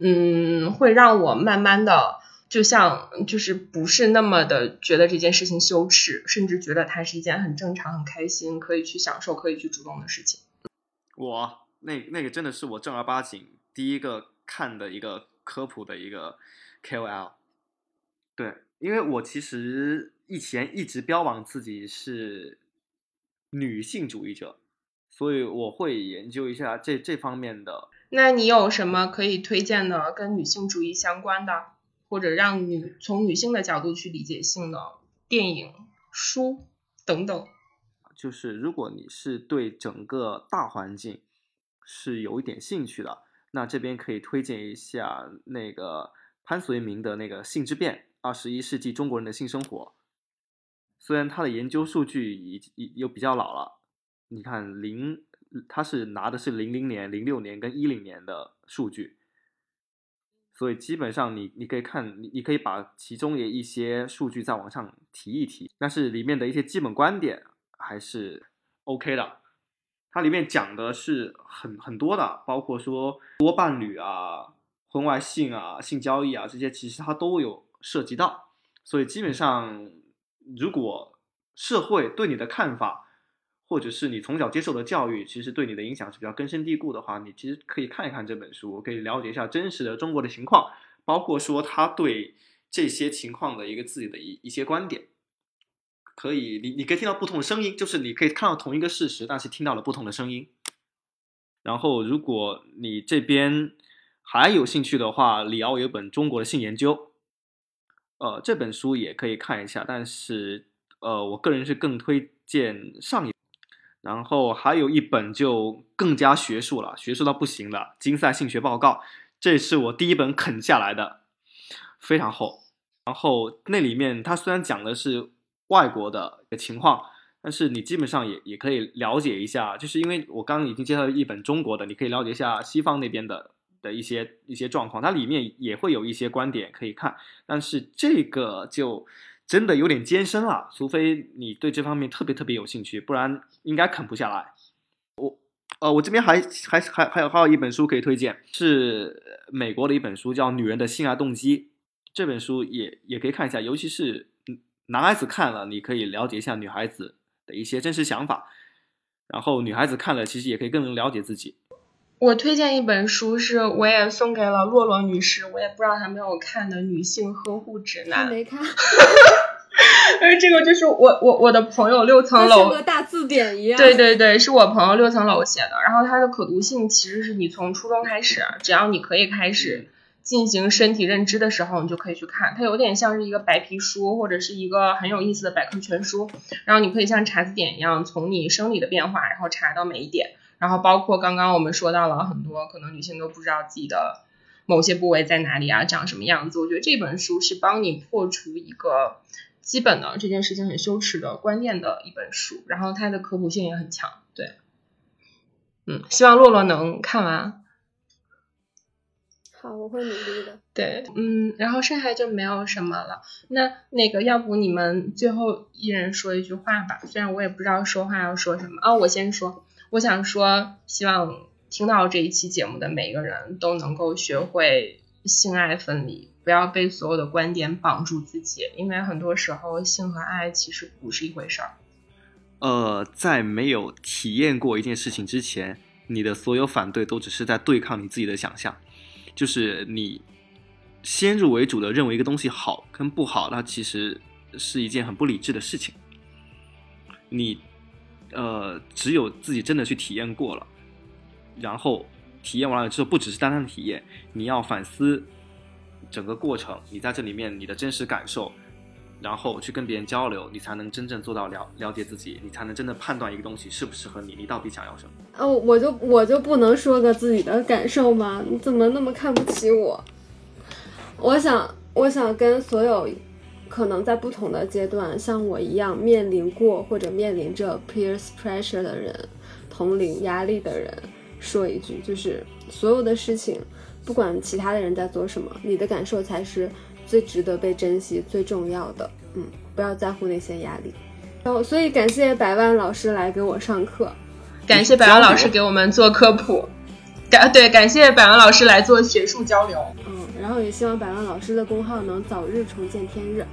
嗯，会让我慢慢的，就像就是不是那么的觉得这件事情羞耻，甚至觉得它是一件很正常、很开心，可以去享受、可以去主动的事情。我那那个真的是我正儿八经第一个看的一个科普的一个 KOL。对，因为我其实以前一直标榜自己是女性主义者，所以我会研究一下这这方面的。那你有什么可以推荐的跟女性主义相关的，或者让女从女性的角度去理解性的电影、书等等？就是如果你是对整个大环境是有一点兴趣的，那这边可以推荐一下那个潘绥铭的那个《性之变：二十一世纪中国人的性生活》。虽然他的研究数据已已又比较老了，你看零，它是拿的是零零年、零六年跟一零年的数据，所以基本上你你可以看，你你可以把其中的一些数据再往上提一提，但是里面的一些基本观点还是 OK 的。它里面讲的是很很多的，包括说多伴侣啊、婚外性啊、性交易啊这些，其实它都有涉及到。所以基本上，如果社会对你的看法，或者是你从小接受的教育，其实对你的影响是比较根深蒂固的话，你其实可以看一看这本书，可以了解一下真实的中国的情况，包括说他对这些情况的一个自己的一一些观点。可以，你你可以听到不同的声音，就是你可以看到同一个事实，但是听到了不同的声音。然后，如果你这边还有兴趣的话，李敖有本《中国的性研究》，呃，这本书也可以看一下。但是，呃，我个人是更推荐上一。然后还有一本就更加学术了，学术到不行了，《金赛性学报告》，这是我第一本啃下来的，非常厚。然后那里面它虽然讲的是外国的情况，但是你基本上也也可以了解一下，就是因为我刚刚已经介绍了一本中国的，你可以了解一下西方那边的的一些一些状况，它里面也会有一些观点可以看，但是这个就真的有点艰深啊，除非你对这方面特别特别有兴趣，不然应该啃不下来。我呃，我这边还还还还有还有一本书可以推荐，是美国的一本书，叫《女人的性爱动机》，这本书也也可以看一下，尤其是。男孩子看了，你可以了解一下女孩子的一些真实想法，然后女孩子看了，其实也可以更能了解自己。我推荐一本书，是我也送给了洛洛女士，我也不知道她没有看的《女性呵护指南》。还没看，而这个就是我我我的朋友六层楼像楼个大字典一样。对对对，是我朋友六层楼写的。然后它的可读性其实是你从初中开始，只要你可以开始进行身体认知的时候，你就可以去看。它有点像是一个白皮书，或者是一个很有意思的百科全书。然后你可以像查字典一样，从你生理的变化，然后查到每一点。然后包括刚刚我们说到了很多，可能女性都不知道自己的某些部位在哪里啊，长什么样子。我觉得这本书是帮你破除一个基本的这件事情很羞耻的观念的一本书，然后它的科普性也很强。对，嗯，希望洛洛能看完。好，我会努力的。对，嗯，然后剩下就没有什么了。那那个，要不你们最后一人说一句话吧？虽然我也不知道说话要说什么。哦，我先说，我想说，希望听到这一期节目的每个人都能够学会性爱分离，不要被所有的观点绑住自己，因为很多时候性和爱其实不是一回事儿。呃，在没有体验过一件事情之前，你的所有反对都只是在对抗你自己的想象，就是你先入为主的认为一个东西好跟不好，那其实是一件很不理智的事情。你呃，只有自己真的去体验过了，然后体验完了之后，不只是单单的体验，你要反思整个过程，你在这里面你的真实感受，然后去跟别人交流，你才能真正做到了了解自己，你才能真的判断一个东西适不适合你，你到底想要什么。哦，我就我就不能说个自己的感受吗？你怎么那么看不起我？我想，我想跟所有可能在不同的阶段像我一样面临过或者面临着 peers pressure 的人，同龄压力的人说一句，就是所有的事情，不管其他的人在做什么，你的感受才是最值得被珍惜、最重要的。嗯，不要在乎那些压力。然后，所以感谢百万老师来给我上课。感谢百万老师给我们做科普，感对感谢百万老师来做学术交流。然后也希望百万老师的工号能早日重见天日。